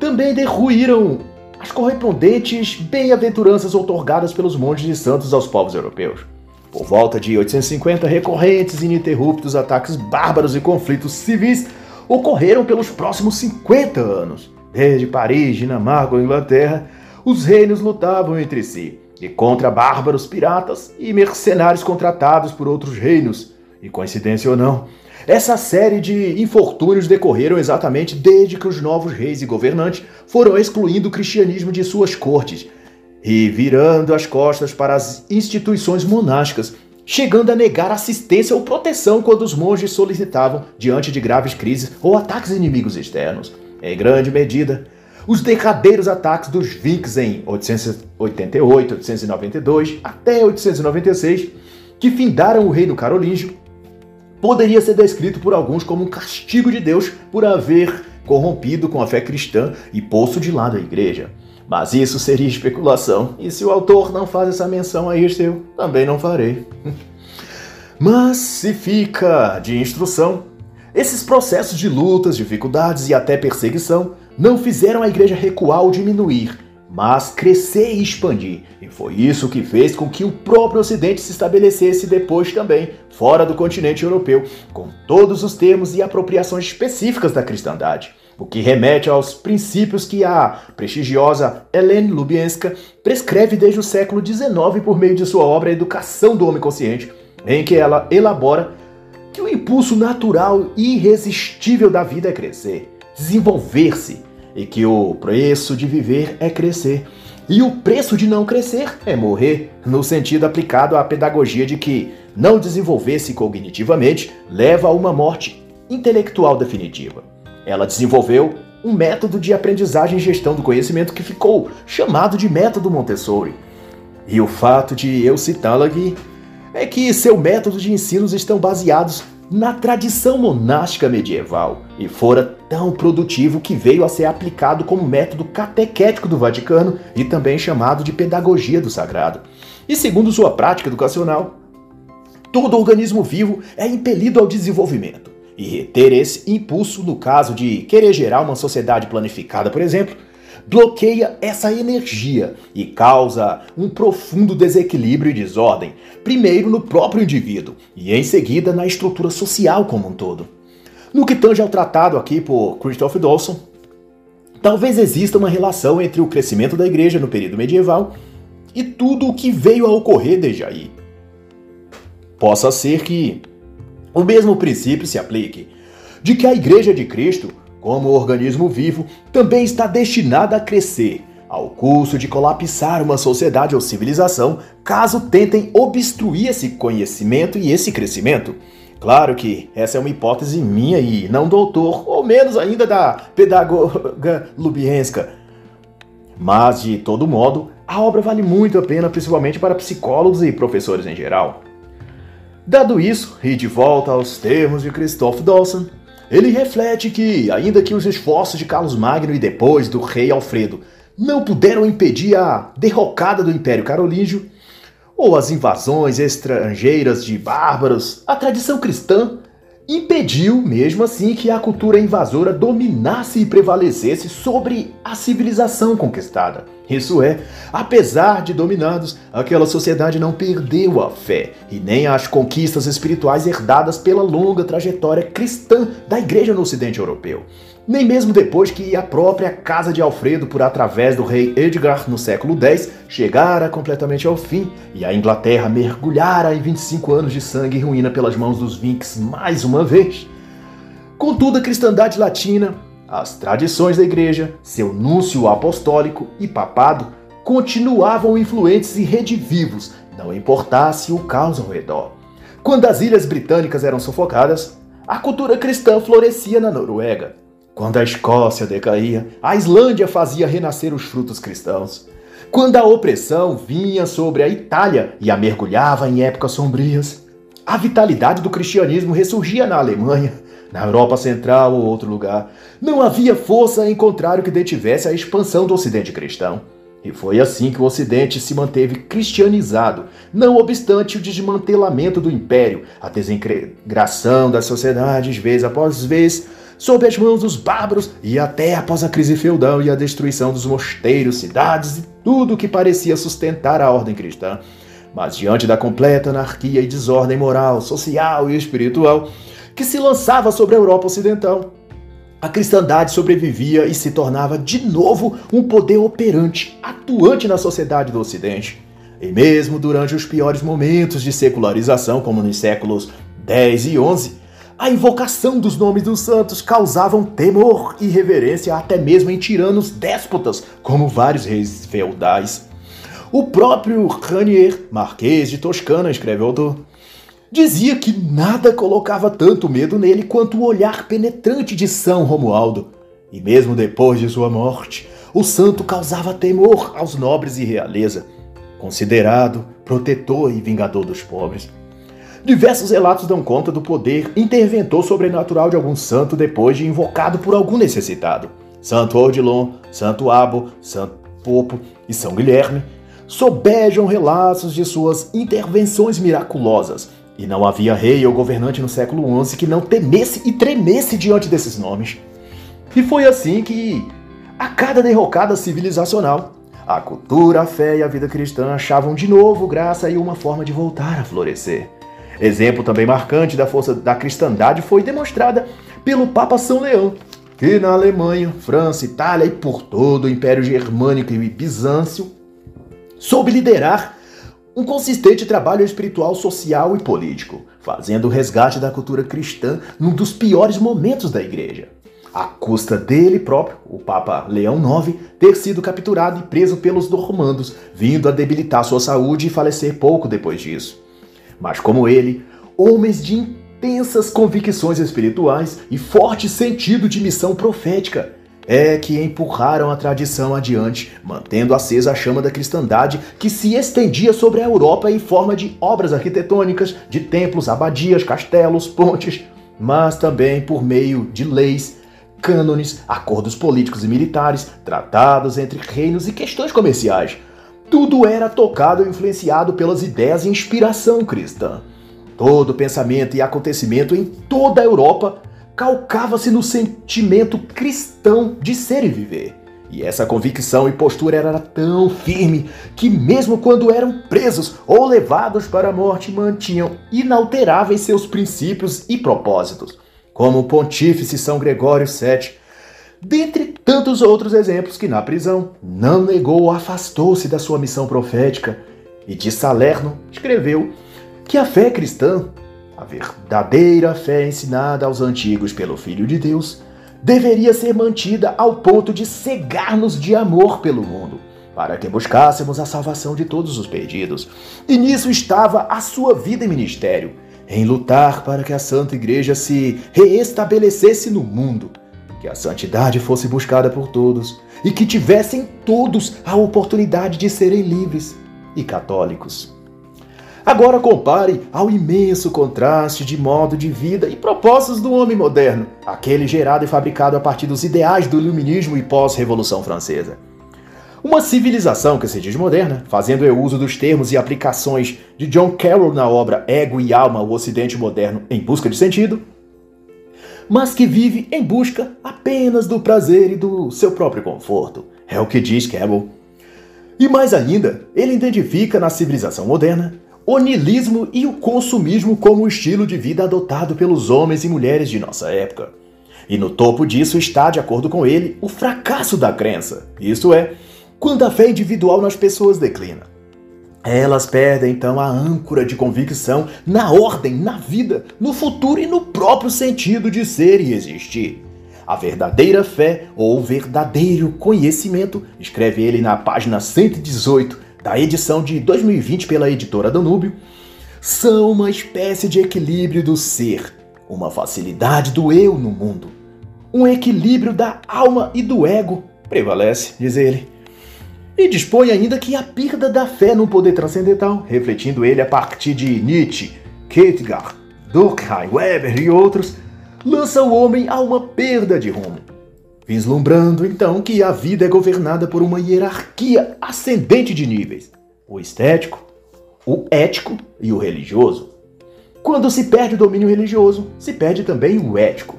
também derruíram as correspondentes bem-aventuranças outorgadas pelos montes de santos aos povos europeus. Por volta de 850, recorrentes e ininterruptos ataques bárbaros e conflitos civis ocorreram pelos próximos 50 anos. Desde Paris, Dinamarca ou Inglaterra, os reinos lutavam entre si, e contra bárbaros piratas e mercenários contratados por outros reinos. E coincidência ou não, essa série de infortúnios decorreram exatamente desde que os novos reis e governantes foram excluindo o cristianismo de suas cortes e virando as costas para as instituições monásticas, chegando a negar assistência ou proteção quando os monges solicitavam diante de graves crises ou ataques inimigos externos. Em grande medida, os derradeiros ataques dos Vikings em 888, 892 até 896, que findaram o reino carolíngio, poderia ser descrito por alguns como um castigo de Deus por haver corrompido com a fé cristã e posto de lado a igreja. Mas isso seria especulação, e se o autor não faz essa menção a este, eu também não farei. [laughs] Mas se fica de instrução, esses processos de lutas, dificuldades e até perseguição não fizeram a igreja recuar ou diminuir, mas crescer e expandir. E foi isso que fez com que o próprio Ocidente se estabelecesse depois também, fora do continente europeu, com todos os termos e apropriações específicas da cristandade o que remete aos princípios que a prestigiosa Helene Lubienska prescreve desde o século XIX por meio de sua obra Educação do Homem Consciente, em que ela elabora que o impulso natural e irresistível da vida é crescer, desenvolver-se, e que o preço de viver é crescer. E o preço de não crescer é morrer, no sentido aplicado à pedagogia de que não desenvolver-se cognitivamente leva a uma morte intelectual definitiva. Ela desenvolveu um método de aprendizagem e gestão do conhecimento que ficou chamado de método Montessori. E o fato de eu citá-la aqui é que seu método de ensinos estão baseados na tradição monástica medieval e fora tão produtivo que veio a ser aplicado como método catequético do Vaticano e também chamado de pedagogia do sagrado. E segundo sua prática educacional, todo organismo vivo é impelido ao desenvolvimento. E reter esse impulso, no caso de querer gerar uma sociedade planificada, por exemplo, bloqueia essa energia e causa um profundo desequilíbrio e desordem, primeiro no próprio indivíduo e em seguida na estrutura social como um todo. No que tange ao tratado aqui por Christoph Dawson, talvez exista uma relação entre o crescimento da igreja no período medieval e tudo o que veio a ocorrer desde aí. Possa ser que o mesmo princípio se aplique de que a Igreja de Cristo como organismo vivo, também está destinada a crescer, ao custo de colapsar uma sociedade ou civilização, caso tentem obstruir esse conhecimento e esse crescimento. Claro que essa é uma hipótese minha e não doutor, ou menos ainda da pedagoga Lubienska. Mas, de todo modo, a obra vale muito a pena, principalmente para psicólogos e professores em geral. Dado isso, e de volta aos termos de Christoph Dawson, ele reflete que, ainda que os esforços de Carlos Magno e depois do rei Alfredo não puderam impedir a derrocada do Império Carolíngio, ou as invasões estrangeiras de bárbaros, a tradição cristã impediu, mesmo assim, que a cultura invasora dominasse e prevalecesse sobre a civilização conquistada. Isso é, apesar de dominados, aquela sociedade não perdeu a fé e nem as conquistas espirituais herdadas pela longa trajetória cristã da Igreja no Ocidente Europeu. Nem mesmo depois que a própria casa de Alfredo, por através do rei Edgar no século X, chegara completamente ao fim e a Inglaterra mergulhara em 25 anos de sangue e ruína pelas mãos dos Vinks mais uma vez. Contudo, a cristandade latina as tradições da igreja, seu núncio apostólico e papado continuavam influentes e redivivos, não importasse o caos ao redor. Quando as ilhas britânicas eram sufocadas, a cultura cristã florescia na Noruega. Quando a Escócia decaía, a Islândia fazia renascer os frutos cristãos. Quando a opressão vinha sobre a Itália e a mergulhava em épocas sombrias, a vitalidade do cristianismo ressurgia na Alemanha na Europa Central ou outro lugar, não havia força em contrário que detivesse a expansão do Ocidente cristão. E foi assim que o Ocidente se manteve cristianizado, não obstante o desmantelamento do império, a desintegração das sociedades vez após vez, sob as mãos dos bárbaros e até após a crise feudal e a destruição dos mosteiros, cidades e tudo que parecia sustentar a ordem cristã. Mas diante da completa anarquia e desordem moral, social e espiritual, que se lançava sobre a Europa Ocidental. A cristandade sobrevivia e se tornava de novo um poder operante, atuante na sociedade do Ocidente. E mesmo durante os piores momentos de secularização, como nos séculos 10 e 11, a invocação dos nomes dos santos causavam temor e reverência até mesmo em tiranos déspotas, como vários reis feudais. O próprio Ranier, marquês de Toscana, escreve autor, Dizia que nada colocava tanto medo nele quanto o olhar penetrante de São Romualdo. E mesmo depois de sua morte, o santo causava temor aos nobres e realeza, considerado protetor e vingador dos pobres. Diversos relatos dão conta do poder interventor sobrenatural de algum santo depois de invocado por algum necessitado. Santo Odilon, Santo Abo, Santo Popo e São Guilherme sobejam relatos de suas intervenções miraculosas, e não havia rei ou governante no século XI que não temesse e tremesse diante desses nomes. E foi assim que, a cada derrocada civilizacional, a cultura, a fé e a vida cristã achavam de novo graça e uma forma de voltar a florescer. Exemplo também marcante da força da cristandade foi demonstrada pelo Papa São Leão, que na Alemanha, França, Itália e por todo o Império Germânico e Bizâncio soube liderar um consistente trabalho espiritual, social e político, fazendo o resgate da cultura cristã num dos piores momentos da igreja. À custa dele próprio, o Papa Leão IX, ter sido capturado e preso pelos normandos, vindo a debilitar sua saúde e falecer pouco depois disso. Mas como ele, homens de intensas convicções espirituais e forte sentido de missão profética, é que empurraram a tradição adiante, mantendo acesa a chama da cristandade que se estendia sobre a Europa em forma de obras arquitetônicas, de templos, abadias, castelos, pontes, mas também por meio de leis, cânones, acordos políticos e militares, tratados entre reinos e questões comerciais. Tudo era tocado e influenciado pelas ideias e inspiração cristã. Todo pensamento e acontecimento em toda a Europa calcava-se no sentimento cristão de ser e viver. E essa convicção e postura era tão firme que, mesmo quando eram presos ou levados para a morte, mantinham inalteráveis seus princípios e propósitos, como o pontífice São Gregório VII, dentre tantos outros exemplos que, na prisão, não negou ou afastou-se da sua missão profética. E de Salerno escreveu que a fé cristã a verdadeira fé ensinada aos antigos pelo Filho de Deus deveria ser mantida ao ponto de cegar-nos de amor pelo mundo, para que buscássemos a salvação de todos os perdidos. E nisso estava a sua vida e ministério, em lutar para que a Santa Igreja se reestabelecesse no mundo, que a santidade fosse buscada por todos e que tivessem todos a oportunidade de serem livres e católicos. Agora compare ao imenso contraste de modo de vida e propósitos do homem moderno, aquele gerado e fabricado a partir dos ideais do iluminismo e pós-revolução francesa. Uma civilização que se diz moderna, fazendo o uso dos termos e aplicações de John Carroll na obra Ego e Alma, o Ocidente Moderno em Busca de Sentido, mas que vive em busca apenas do prazer e do seu próprio conforto. É o que diz Carroll. E mais ainda, ele identifica na civilização moderna o niilismo e o consumismo como estilo de vida adotado pelos homens e mulheres de nossa época. E no topo disso está, de acordo com ele, o fracasso da crença, isto é, quando a fé individual nas pessoas declina. Elas perdem então a âncora de convicção na ordem, na vida, no futuro e no próprio sentido de ser e existir. A verdadeira fé ou verdadeiro conhecimento, escreve ele na página 118 da edição de 2020 pela editora Danúbio, são uma espécie de equilíbrio do ser, uma facilidade do eu no mundo. Um equilíbrio da alma e do ego prevalece, diz ele. E dispõe ainda que a perda da fé no poder transcendental, refletindo ele a partir de Nietzsche, Kierkegaard, Durkheim, Weber e outros, lança o homem a uma perda de rumo vislumbrando então que a vida é governada por uma hierarquia ascendente de níveis: o estético, o ético e o religioso. Quando se perde o domínio religioso, se perde também o ético,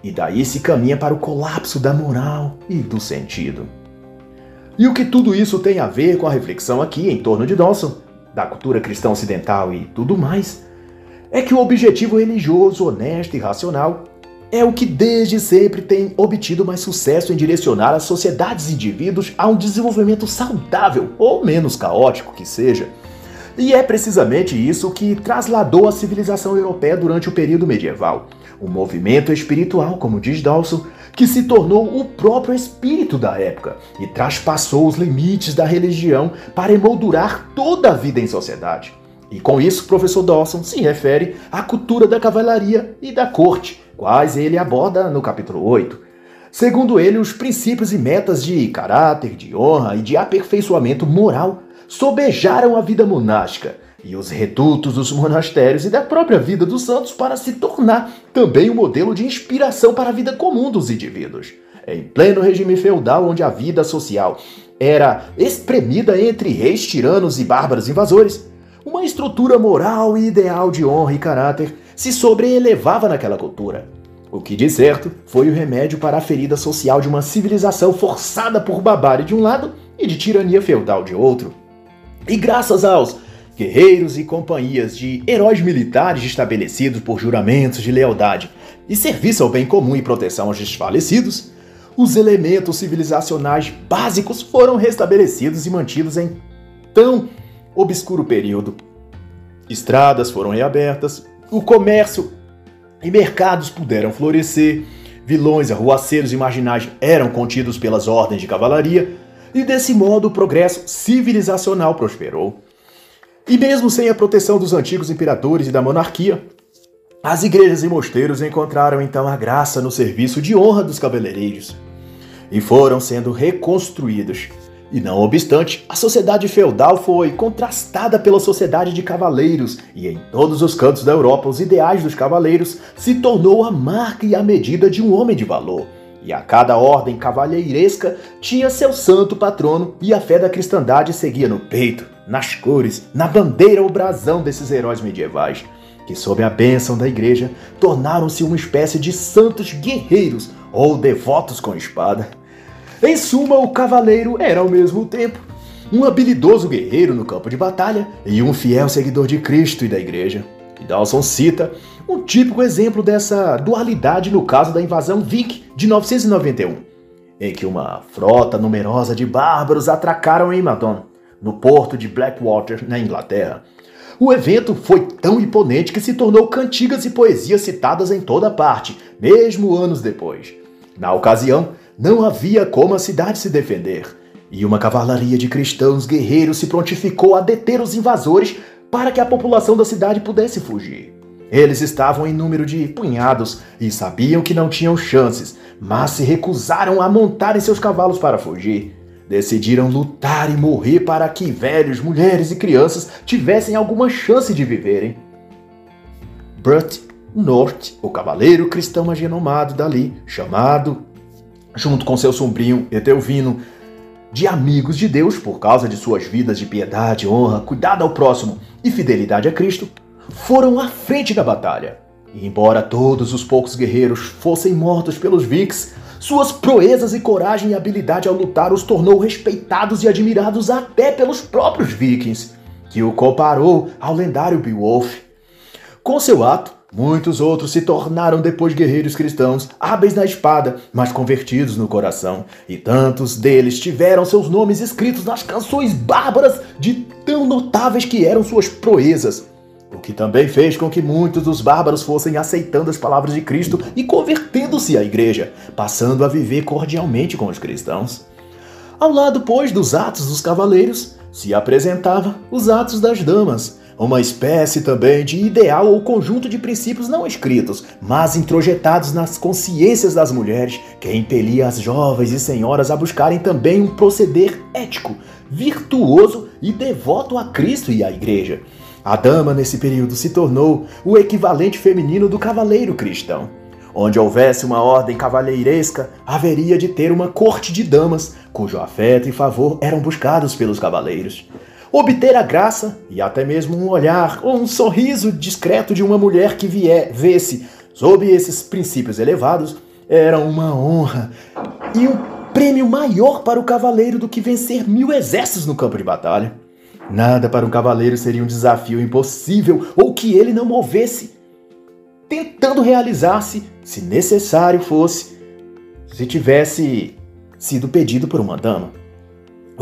e daí se caminha para o colapso da moral e do sentido. E o que tudo isso tem a ver com a reflexão aqui em torno de Dawson, da cultura cristã ocidental e tudo mais, é que o objetivo religioso, honesto e racional é o que desde sempre tem obtido mais sucesso em direcionar as sociedades e indivíduos a um desenvolvimento saudável, ou menos caótico que seja. E é precisamente isso que trasladou a civilização europeia durante o período medieval. Um movimento espiritual, como diz Dawson, que se tornou o próprio espírito da época e traspassou os limites da religião para emoldurar toda a vida em sociedade. E com isso, o professor Dawson se refere à cultura da cavalaria e da corte, quais ele aborda no capítulo 8. Segundo ele, os princípios e metas de caráter, de honra e de aperfeiçoamento moral sobejaram a vida monástica e os redutos dos monastérios e da própria vida dos santos para se tornar também um modelo de inspiração para a vida comum dos indivíduos. Em pleno regime feudal, onde a vida social era espremida entre reis tiranos e bárbaros invasores, uma estrutura moral e ideal de honra e caráter se sobreelevava naquela cultura. O que de certo foi o remédio para a ferida social de uma civilização forçada por barbárie de um lado e de tirania feudal de outro. E graças aos guerreiros e companhias de heróis militares estabelecidos por juramentos de lealdade e serviço ao bem comum e proteção aos desfalecidos, os elementos civilizacionais básicos foram restabelecidos e mantidos em tão obscuro período. Estradas foram reabertas, o comércio e mercados puderam florescer, vilões, arruaceiros e marginais eram contidos pelas ordens de cavalaria, e desse modo o progresso civilizacional prosperou. E mesmo sem a proteção dos antigos imperadores e da monarquia, as igrejas e mosteiros encontraram então a graça no serviço de honra dos cabeleireiros e foram sendo reconstruídos e não obstante, a sociedade feudal foi contrastada pela sociedade de cavaleiros, e em todos os cantos da Europa os ideais dos cavaleiros se tornou a marca e a medida de um homem de valor. E a cada ordem cavalheiresca tinha seu santo patrono, e a fé da cristandade seguia no peito, nas cores, na bandeira ou brasão desses heróis medievais, que sob a bênção da igreja tornaram-se uma espécie de santos guerreiros ou devotos com espada. Em suma, o cavaleiro era ao mesmo tempo um habilidoso guerreiro no campo de batalha e um fiel seguidor de Cristo e da Igreja. E Dawson cita um típico exemplo dessa dualidade no caso da invasão Viking de 991, em que uma frota numerosa de bárbaros atracaram em Madon, no porto de Blackwater, na Inglaterra. O evento foi tão imponente que se tornou cantigas e poesias citadas em toda parte, mesmo anos depois. Na ocasião, não havia como a cidade se defender, e uma cavalaria de cristãos guerreiros se prontificou a deter os invasores para que a população da cidade pudesse fugir. Eles estavam em número de punhados e sabiam que não tinham chances, mas se recusaram a montar em seus cavalos para fugir. Decidiram lutar e morrer para que velhos, mulheres e crianças tivessem alguma chance de viverem. Brut Norte, o cavaleiro cristão agenomado dali, chamado, junto com seu sobrinho Etelvino, de amigos de Deus por causa de suas vidas de piedade, honra, cuidado ao próximo e fidelidade a Cristo, foram à frente da batalha. E embora todos os poucos guerreiros fossem mortos pelos Vikings, suas proezas e coragem e habilidade ao lutar os tornou respeitados e admirados até pelos próprios Vikings, que o comparou ao lendário Beowulf. Com seu ato, muitos outros se tornaram depois guerreiros cristãos, hábeis na espada, mas convertidos no coração, e tantos deles tiveram seus nomes escritos nas canções bárbaras de tão notáveis que eram suas proezas o que também fez com que muitos dos bárbaros fossem aceitando as palavras de Cristo e convertendo-se à igreja, passando a viver cordialmente com os cristãos. Ao lado, pois, dos atos dos cavaleiros, se apresentava os atos das damas, uma espécie também de ideal ou conjunto de princípios não escritos, mas introjetados nas consciências das mulheres, que impelia as jovens e senhoras a buscarem também um proceder ético, virtuoso e devoto a Cristo e à Igreja a dama, nesse período, se tornou o equivalente feminino do cavaleiro cristão. Onde houvesse uma ordem cavalheiresca, haveria de ter uma corte de damas, cujo afeto e favor eram buscados pelos cavaleiros. Obter a graça e até mesmo um olhar ou um sorriso discreto de uma mulher que vier, vesse sob esses princípios elevados era uma honra e um prêmio maior para o cavaleiro do que vencer mil exércitos no campo de batalha. Nada para um cavaleiro seria um desafio impossível ou que ele não movesse, tentando realizar-se, se necessário fosse, se tivesse sido pedido por uma dama,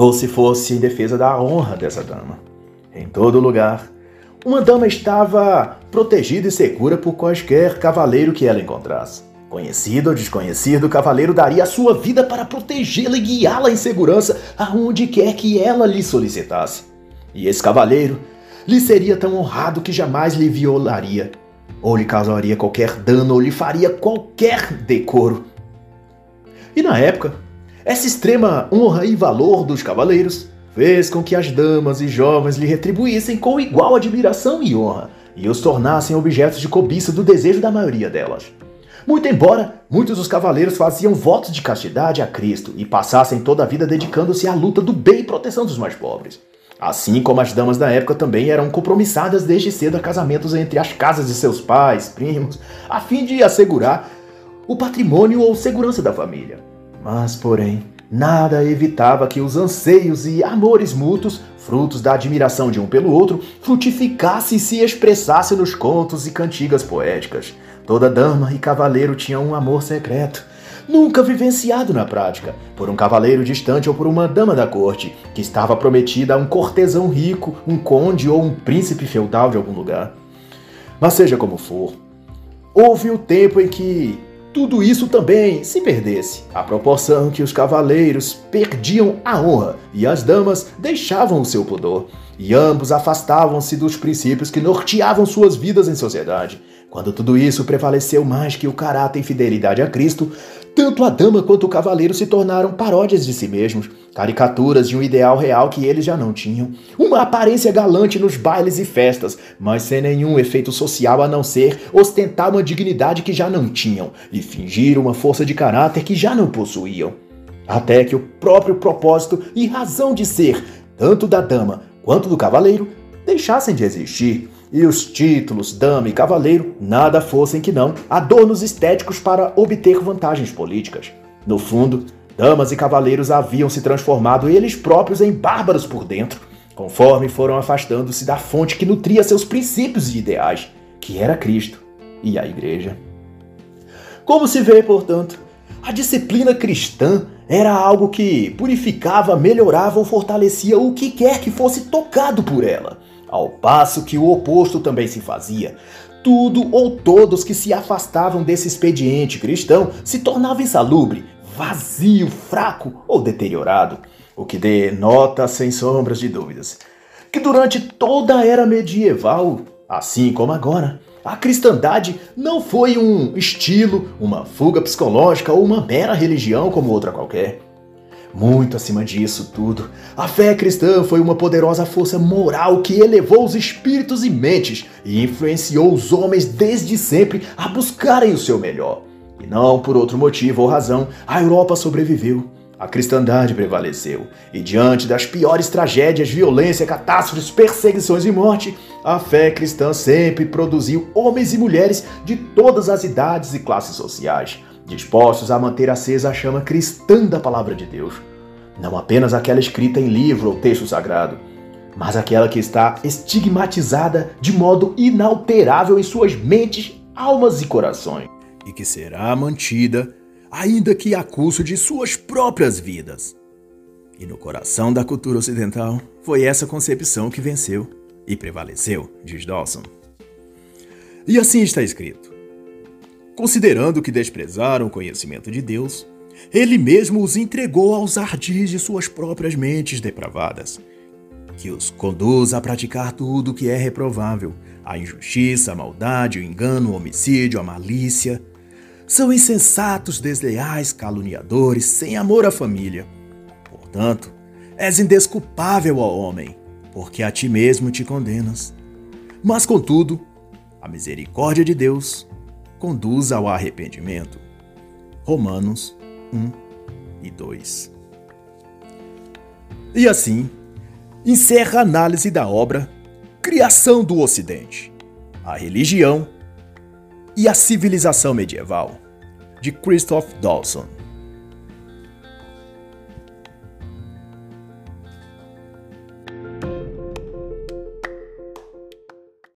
ou se fosse em defesa da honra dessa dama. Em todo lugar, uma dama estava protegida e segura por quaisquer cavaleiro que ela encontrasse. Conhecido ou desconhecido, o cavaleiro daria a sua vida para protegê-la e guiá-la em segurança aonde quer que ela lhe solicitasse. E esse cavaleiro lhe seria tão honrado que jamais lhe violaria, ou lhe causaria qualquer dano, ou lhe faria qualquer decoro. E na época, essa extrema honra e valor dos cavaleiros fez com que as damas e jovens lhe retribuíssem com igual admiração e honra, e os tornassem objetos de cobiça do desejo da maioria delas. Muito embora muitos dos cavaleiros faziam votos de castidade a Cristo e passassem toda a vida dedicando-se à luta do bem e proteção dos mais pobres. Assim como as damas da época também eram compromissadas desde cedo a casamentos entre as casas de seus pais, primos, a fim de assegurar o patrimônio ou segurança da família. Mas, porém, nada evitava que os anseios e amores mútuos, frutos da admiração de um pelo outro, frutificassem e se expressassem nos contos e cantigas poéticas. Toda dama e cavaleiro tinham um amor secreto, nunca vivenciado na prática, por um cavaleiro distante ou por uma dama da corte, que estava prometida a um cortesão rico, um conde ou um príncipe feudal de algum lugar. Mas seja como for, houve o tempo em que tudo isso também se perdesse, à proporção que os cavaleiros perdiam a honra e as damas deixavam o seu pudor, e ambos afastavam-se dos princípios que norteavam suas vidas em sociedade. Quando tudo isso prevaleceu mais que o caráter e fidelidade a Cristo, tanto a dama quanto o cavaleiro se tornaram paródias de si mesmos, caricaturas de um ideal real que eles já não tinham. Uma aparência galante nos bailes e festas, mas sem nenhum efeito social a não ser ostentar uma dignidade que já não tinham e fingir uma força de caráter que já não possuíam. Até que o próprio propósito e razão de ser, tanto da dama quanto do cavaleiro, deixassem de existir e os títulos, dama e cavaleiro, nada fossem que não adornos estéticos para obter vantagens políticas. No fundo, damas e cavaleiros haviam se transformado eles próprios em bárbaros por dentro, conforme foram afastando-se da fonte que nutria seus princípios e ideais, que era Cristo e a Igreja. Como se vê, portanto, a disciplina cristã era algo que purificava, melhorava ou fortalecia o que quer que fosse tocado por ela ao passo que o oposto também se fazia. tudo ou todos que se afastavam desse expediente cristão se tornavam insalubre, vazio, fraco ou deteriorado, o que denota, sem sombras de dúvidas, que durante toda a era medieval, assim como agora, a cristandade não foi um estilo, uma fuga psicológica ou uma mera religião como outra qualquer. Muito acima disso tudo, a fé cristã foi uma poderosa força moral que elevou os espíritos e mentes e influenciou os homens desde sempre a buscarem o seu melhor. E não por outro motivo ou razão, a Europa sobreviveu. A cristandade prevaleceu, e diante das piores tragédias, violência, catástrofes, perseguições e morte, a fé cristã sempre produziu homens e mulheres de todas as idades e classes sociais, dispostos a manter acesa a chama cristã da palavra de Deus. Não apenas aquela escrita em livro ou texto sagrado, mas aquela que está estigmatizada de modo inalterável em suas mentes, almas e corações, e que será mantida ainda que a custo de suas próprias vidas. E no coração da cultura ocidental, foi essa concepção que venceu e prevaleceu, diz Dawson. E assim está escrito: Considerando que desprezaram o conhecimento de Deus, ele mesmo os entregou aos ardis de suas próprias mentes depravadas, que os conduz a praticar tudo o que é reprovável, a injustiça, a maldade, o engano, o homicídio, a malícia, são insensatos, desleais, caluniadores, sem amor à família. Portanto, és indesculpável, ó homem, porque a ti mesmo te condenas. Mas, contudo, a misericórdia de Deus conduz ao arrependimento. Romanos 1 e 2. E assim, encerra a análise da obra Criação do Ocidente, a religião e a Civilização Medieval, de Christoph Dawson.